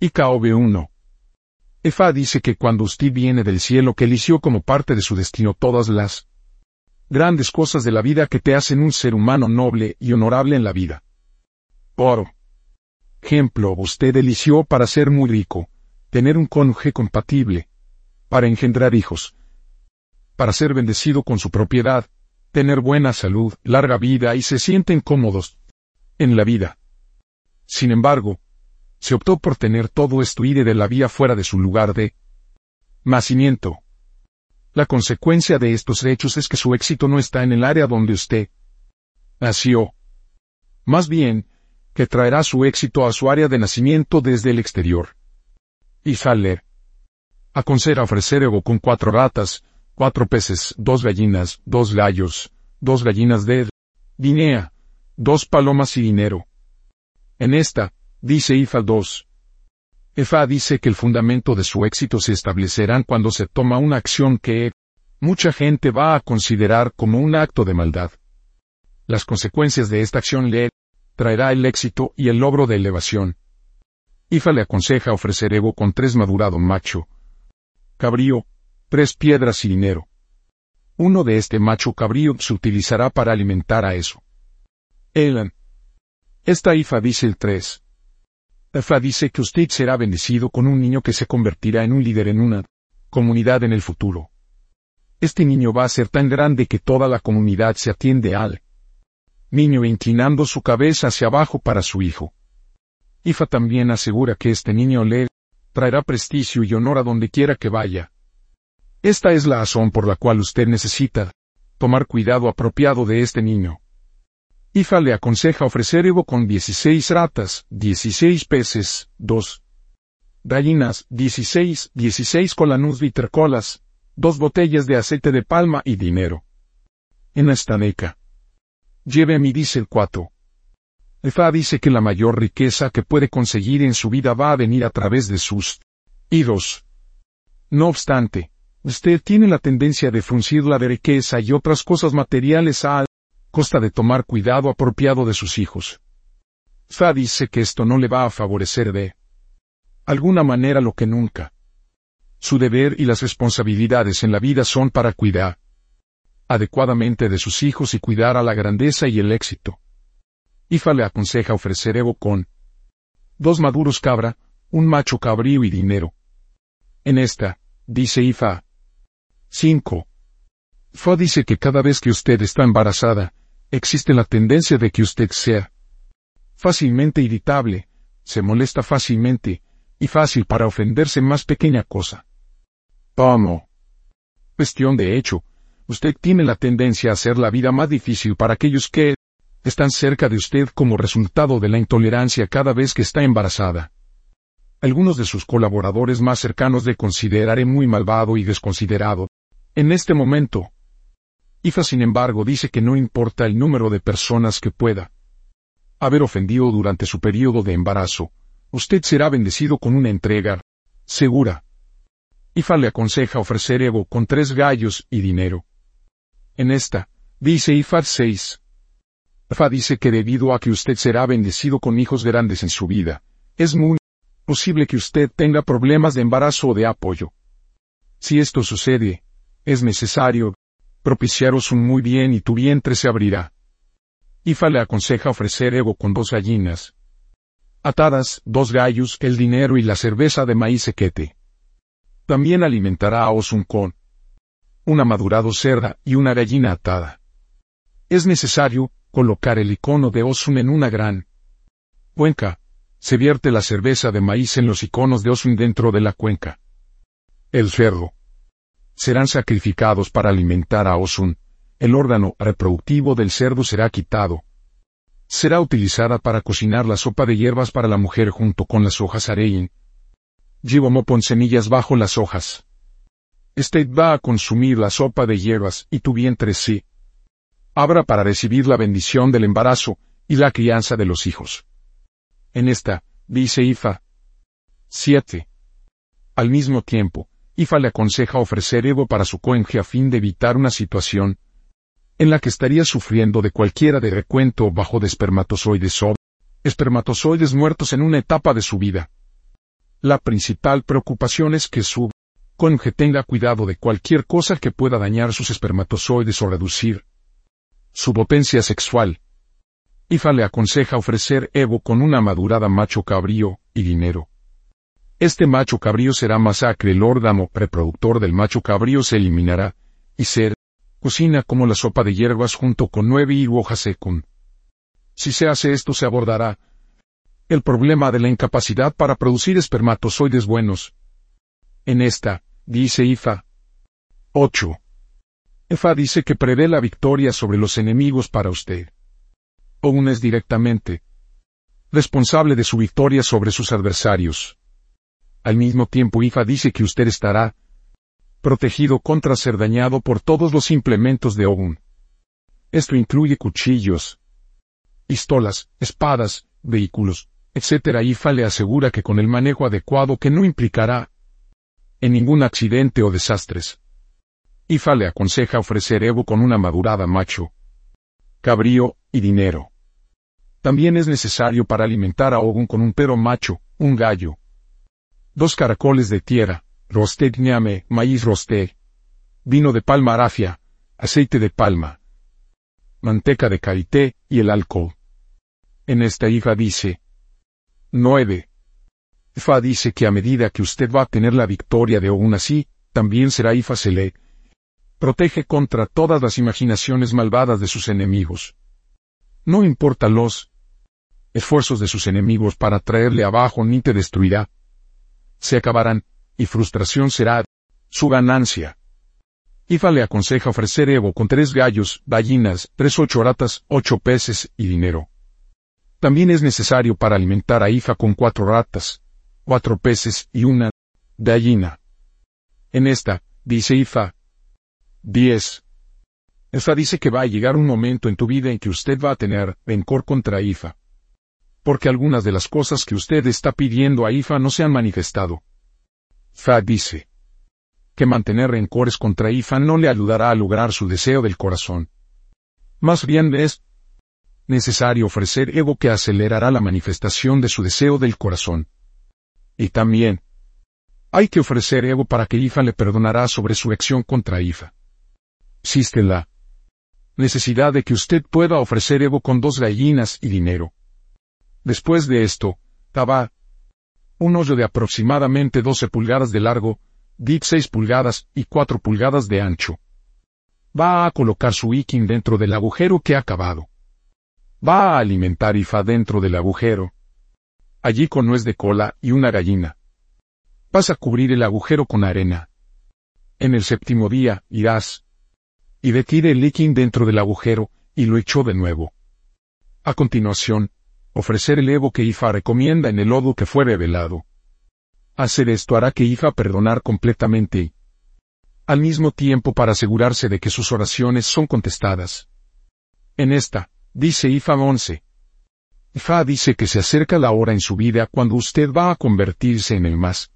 IKOB 1. Efa dice que cuando usted viene del cielo que eligió como parte de su destino todas las grandes cosas de la vida que te hacen un ser humano noble y honorable en la vida. Por ejemplo, usted eligió para ser muy rico, tener un cónyuge compatible, para engendrar hijos, para ser bendecido con su propiedad, tener buena salud, larga vida y se sienten cómodos en la vida. Sin embargo, se optó por tener todo esto y de la vía fuera de su lugar de nacimiento. La consecuencia de estos hechos es que su éxito no está en el área donde usted nació. Más bien, que traerá su éxito a su área de nacimiento desde el exterior. Y Faller. Aconseja ofrecer ego con cuatro ratas, cuatro peces, dos gallinas, dos gallos, dos gallinas de Guinea, dos palomas y dinero. En esta, dice IFA 2. EFA dice que el fundamento de su éxito se establecerán cuando se toma una acción que mucha gente va a considerar como un acto de maldad. Las consecuencias de esta acción le traerá el éxito y el logro de elevación. IFA le aconseja ofrecer ego con tres madurado macho, cabrío, tres piedras y dinero. Uno de este macho cabrío se utilizará para alimentar a eso. Elan. Esta IFA dice el 3. IFA dice que usted será bendecido con un niño que se convertirá en un líder en una comunidad en el futuro. Este niño va a ser tan grande que toda la comunidad se atiende al niño inclinando su cabeza hacia abajo para su hijo. IFA también asegura que este niño le traerá prestigio y honor a donde quiera que vaya. Esta es la razón por la cual usted necesita tomar cuidado apropiado de este niño. IFA le aconseja ofrecer Evo con 16 ratas, 16 peces, 2 gallinas, 16, 16 colanús vitercolas, dos botellas de aceite de palma y dinero. En esta deca. Lleve a mi dice el 4. Efa dice que la mayor riqueza que puede conseguir en su vida va a venir a través de sus hijos. No obstante, usted tiene la tendencia de fruncir la de riqueza y otras cosas materiales a costa de tomar cuidado apropiado de sus hijos. Fa dice que esto no le va a favorecer de alguna manera lo que nunca. Su deber y las responsabilidades en la vida son para cuidar adecuadamente de sus hijos y cuidar a la grandeza y el éxito. Ifa le aconseja ofrecer Evo con dos maduros cabra, un macho cabrío y dinero. En esta, dice Ifa. 5. Fa dice que cada vez que usted está embarazada, existe la tendencia de que usted sea fácilmente irritable, se molesta fácilmente, y fácil para ofenderse más pequeña cosa. ¿Cómo? Cuestión de hecho, usted tiene la tendencia a hacer la vida más difícil para aquellos que están cerca de usted como resultado de la intolerancia cada vez que está embarazada. Algunos de sus colaboradores más cercanos le consideraré muy malvado y desconsiderado. En este momento. IFA sin embargo dice que no importa el número de personas que pueda haber ofendido durante su periodo de embarazo, usted será bendecido con una entrega segura. IFA le aconseja ofrecer Evo con tres gallos y dinero. En esta, dice IFA 6, Fa dice que debido a que usted será bendecido con hijos grandes en su vida, es muy posible que usted tenga problemas de embarazo o de apoyo. Si esto sucede, es necesario propiciaros un muy bien y tu vientre se abrirá. Ifa le aconseja ofrecer ego con dos gallinas. Atadas, dos gallos, el dinero y la cerveza de maíz sequete. También alimentará a Osun con una madurado cerda y una gallina atada. Es necesario, colocar el icono de Osun en una gran cuenca. Se vierte la cerveza de maíz en los iconos de Osun dentro de la cuenca. El cerdo. Serán sacrificados para alimentar a Osun. El órgano reproductivo del cerdo será quitado. Será utilizada para cocinar la sopa de hierbas para la mujer junto con las hojas arein. Llevo pon semillas bajo las hojas. Este va a consumir la sopa de hierbas y tu vientre sí abra para recibir la bendición del embarazo y la crianza de los hijos. En esta, dice Ifa. 7. Al mismo tiempo, Ifa le aconseja ofrecer Evo para su cónyuge a fin de evitar una situación en la que estaría sufriendo de cualquiera de recuento bajo de espermatozoides o espermatozoides muertos en una etapa de su vida. La principal preocupación es que su cónyuge tenga cuidado de cualquier cosa que pueda dañar sus espermatozoides o reducir su potencia sexual. Ifa le aconseja ofrecer Evo con una madurada macho cabrío y dinero. Este macho cabrío será masacre, el órgano reproductor del macho cabrío se eliminará, y ser cocina como la sopa de hierbas junto con nueve y hoja secund. Si se hace esto se abordará el problema de la incapacidad para producir espermatozoides buenos. En esta, dice Ifa. 8. Ifa dice que prevé la victoria sobre los enemigos para usted. Ogun es directamente responsable de su victoria sobre sus adversarios. Al mismo tiempo Ifa dice que usted estará protegido contra ser dañado por todos los implementos de Ogun. Esto incluye cuchillos, pistolas, espadas, vehículos, etc. IFA le asegura que con el manejo adecuado que no implicará en ningún accidente o desastres. IFA le aconseja ofrecer Evo con una madurada macho, cabrío y dinero. También es necesario para alimentar a Ogun con un perro macho, un gallo, dos caracoles de tierra, rosted ñame, maíz rosté, vino de palma arafia, aceite de palma, manteca de carité y el alcohol. En esta hija dice 9. Ifa dice que a medida que usted va a tener la victoria de Ogun así, también será Ifa se le protege contra todas las imaginaciones malvadas de sus enemigos. No importa los esfuerzos de sus enemigos para traerle abajo ni te destruirá. Se acabarán, y frustración será su ganancia. Ifa le aconseja ofrecer Evo con tres gallos, gallinas, tres ocho ratas, ocho peces y dinero. También es necesario para alimentar a Ifa con cuatro ratas, cuatro peces y una gallina. En esta, dice Ifa. 10. Ifa dice que va a llegar un momento en tu vida en que usted va a tener rencor contra Ifa. Porque algunas de las cosas que usted está pidiendo a Ifa no se han manifestado. Fa dice que mantener rencores contra Ifa no le ayudará a lograr su deseo del corazón. Más bien es necesario ofrecer ego que acelerará la manifestación de su deseo del corazón. Y también hay que ofrecer ego para que Ifa le perdonará sobre su acción contra Ifa. Existe la necesidad de que usted pueda ofrecer ego con dos gallinas y dinero. Después de esto, Taba un hoyo de aproximadamente 12 pulgadas de largo, 16 pulgadas y 4 pulgadas de ancho. Va a colocar su ikin dentro del agujero que ha cavado. Va a alimentar Ifa dentro del agujero. Allí con nuez de cola y una gallina. Vas a cubrir el agujero con arena. En el séptimo día, irás. Y retire el ikin dentro del agujero, y lo echó de nuevo. A continuación, ofrecer el Evo que Ifa recomienda en el lodo que fue revelado. Hacer esto hará que Ifa perdonar completamente al mismo tiempo para asegurarse de que sus oraciones son contestadas. En esta, dice Ifa 11. Ifa dice que se acerca la hora en su vida cuando usted va a convertirse en el más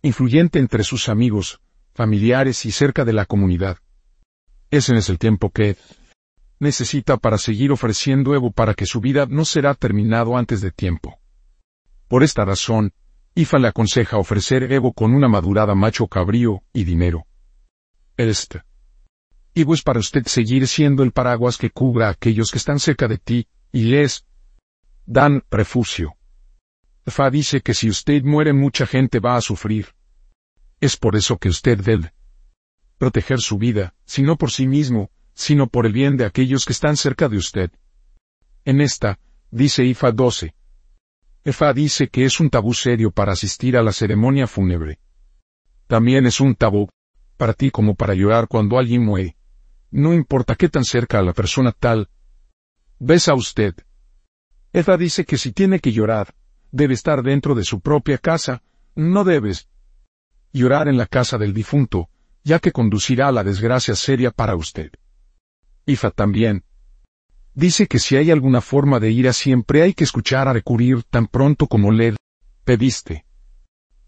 influyente entre sus amigos, familiares y cerca de la comunidad. Ese es el tiempo que necesita para seguir ofreciendo Evo para que su vida no será terminado antes de tiempo. Por esta razón, Ifa le aconseja ofrecer Evo con una madurada macho cabrío y dinero. Este. Evo es para usted seguir siendo el paraguas que cubra a aquellos que están cerca de ti, y les dan refugio. Fa dice que si usted muere mucha gente va a sufrir. Es por eso que usted debe proteger su vida, si no por sí mismo, sino por el bien de aquellos que están cerca de usted. En esta, dice Ifa 12. Ifa dice que es un tabú serio para asistir a la ceremonia fúnebre. También es un tabú, para ti como para llorar cuando alguien muere. No importa qué tan cerca a la persona tal. Ves a usted. Ifa dice que si tiene que llorar, debe estar dentro de su propia casa, no debes llorar en la casa del difunto, ya que conducirá a la desgracia seria para usted. IFA también. Dice que si hay alguna forma de ira siempre hay que escuchar a recurrir tan pronto como le pediste.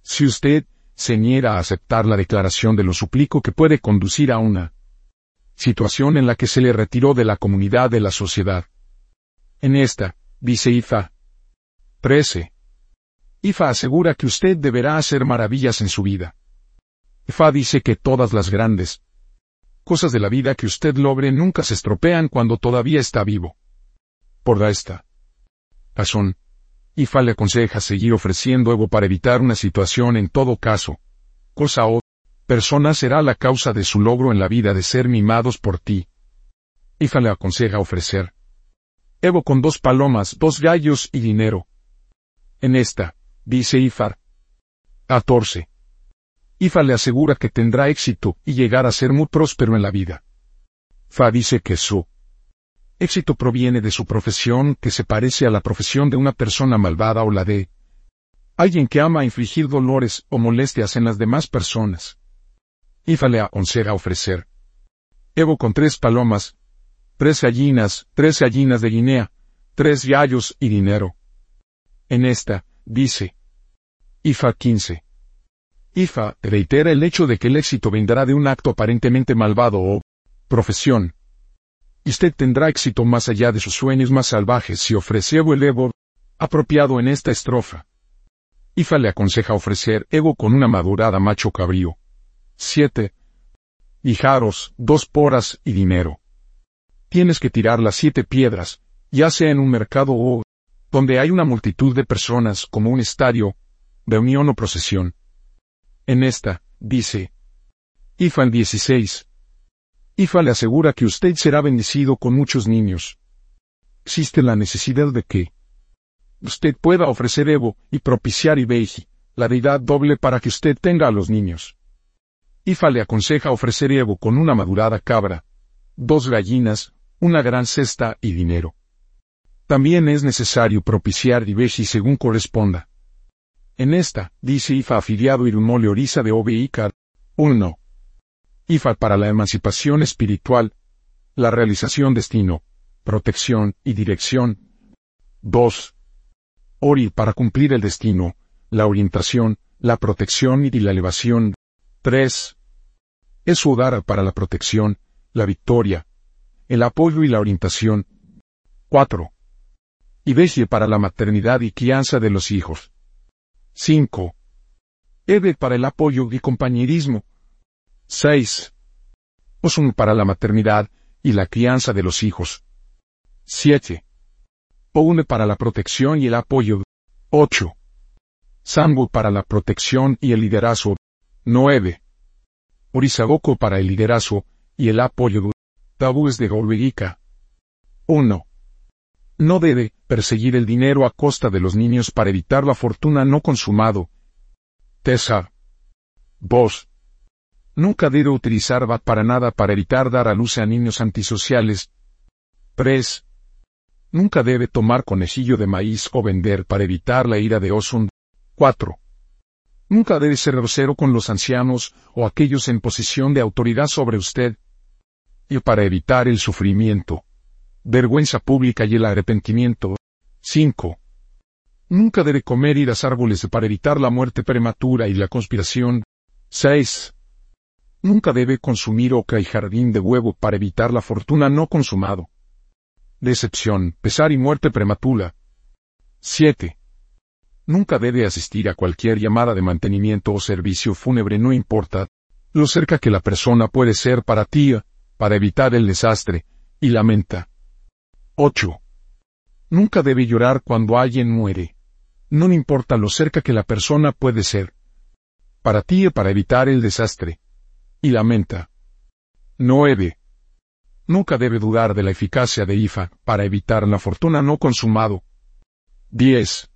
Si usted se niega a aceptar la declaración de lo suplico que puede conducir a una situación en la que se le retiró de la comunidad de la sociedad. En esta, dice Ifa. 13. IFA asegura que usted deberá hacer maravillas en su vida. IFA dice que todas las grandes cosas de la vida que usted logre nunca se estropean cuando todavía está vivo. Por esta razón, IFA le aconseja seguir ofreciendo Evo para evitar una situación en todo caso, cosa o persona será la causa de su logro en la vida de ser mimados por ti. IFA le aconseja ofrecer Evo con dos palomas, dos gallos y dinero. En esta, dice Ifar. 14. Ifa le asegura que tendrá éxito y llegar a ser muy próspero en la vida. Fa dice que su éxito proviene de su profesión que se parece a la profesión de una persona malvada o la de alguien que ama infligir dolores o molestias en las demás personas. Ifa le aconseja ofrecer Evo con tres palomas, tres gallinas, tres gallinas de Guinea, tres gallos y dinero. En esta, dice, IFA 15. IFA reitera el hecho de que el éxito vendrá de un acto aparentemente malvado o profesión. Usted tendrá éxito más allá de sus sueños más salvajes si ofrece el Evo apropiado en esta estrofa. IFA le aconseja ofrecer Evo con una madurada macho cabrío. 7. Guijaros, dos poras y dinero. Tienes que tirar las siete piedras, ya sea en un mercado o donde hay una multitud de personas como un estadio, reunión o procesión. En esta, dice, IFA 16. IFA le asegura que usted será bendecido con muchos niños. Existe la necesidad de que usted pueda ofrecer Evo y propiciar Ibeji, la deidad doble para que usted tenga a los niños. IFA le aconseja ofrecer Evo con una madurada cabra, dos gallinas, una gran cesta y dinero. También es necesario propiciar Ibeji según corresponda. En esta, dice IFA afiliado Irumole Orisa de OBICAR, 1. IFA para la emancipación espiritual, la realización destino, protección y dirección. 2. ORI para cumplir el destino, la orientación, la protección y la elevación. 3. Es Udara para la protección, la victoria, el apoyo y la orientación. 4. Ibeshye para la maternidad y crianza de los hijos. 5. Eve para el apoyo y compañerismo. 6. Osun para la maternidad y la crianza de los hijos. 7. Oune para la protección y el apoyo. 8. Sambu para la protección y el liderazgo. 9. Orisagoko para el liderazgo y el apoyo. Tabúes de Golbegica. 1. No debe perseguir el dinero a costa de los niños para evitar la fortuna no consumado. Tessa. 2. Nunca debe utilizar VAT para nada para evitar dar a luz a niños antisociales. 3. Nunca debe tomar conejillo de maíz o vender para evitar la ira de Osun. 4. Nunca debe ser grosero con los ancianos o aquellos en posición de autoridad sobre usted. Y para evitar el sufrimiento vergüenza pública y el arrepentimiento. 5. Nunca debe comer y las árboles para evitar la muerte prematura y la conspiración. 6. Nunca debe consumir oca y jardín de huevo para evitar la fortuna no consumado. Decepción, pesar y muerte prematura. 7. Nunca debe asistir a cualquier llamada de mantenimiento o servicio fúnebre no importa lo cerca que la persona puede ser para ti, para evitar el desastre, y lamenta. 8. Nunca debe llorar cuando alguien muere. No importa lo cerca que la persona puede ser. Para ti y para evitar el desastre. Y lamenta. 9. Nunca debe dudar de la eficacia de IFA para evitar la fortuna no consumado. 10.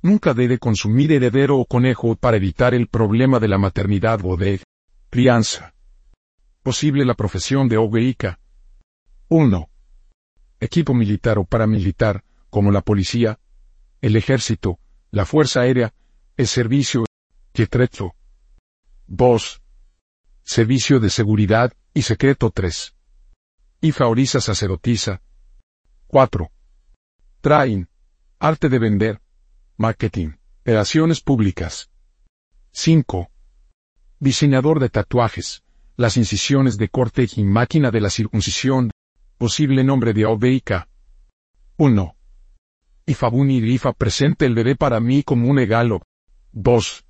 Nunca debe consumir heredero o conejo para evitar el problema de la maternidad o de crianza. Posible la profesión de Ogeika. 1 equipo militar o paramilitar, como la policía, el ejército, la fuerza aérea, el servicio, Tietrezo. 2. Servicio de seguridad y secreto 3. Ifaoriza sacerdotisa. 4. Train. Arte de vender. Marketing. Relaciones públicas. 5. Diseñador de tatuajes. Las incisiones de corte y máquina de la circuncisión Posible nombre de Obeika. 1. y Fabuni Rifa presente el bebé para mí como un regalo. 2.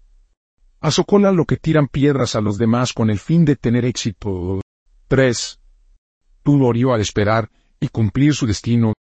A lo que tiran piedras a los demás con el fin de tener éxito. 3. Tú orió al esperar y cumplir su destino.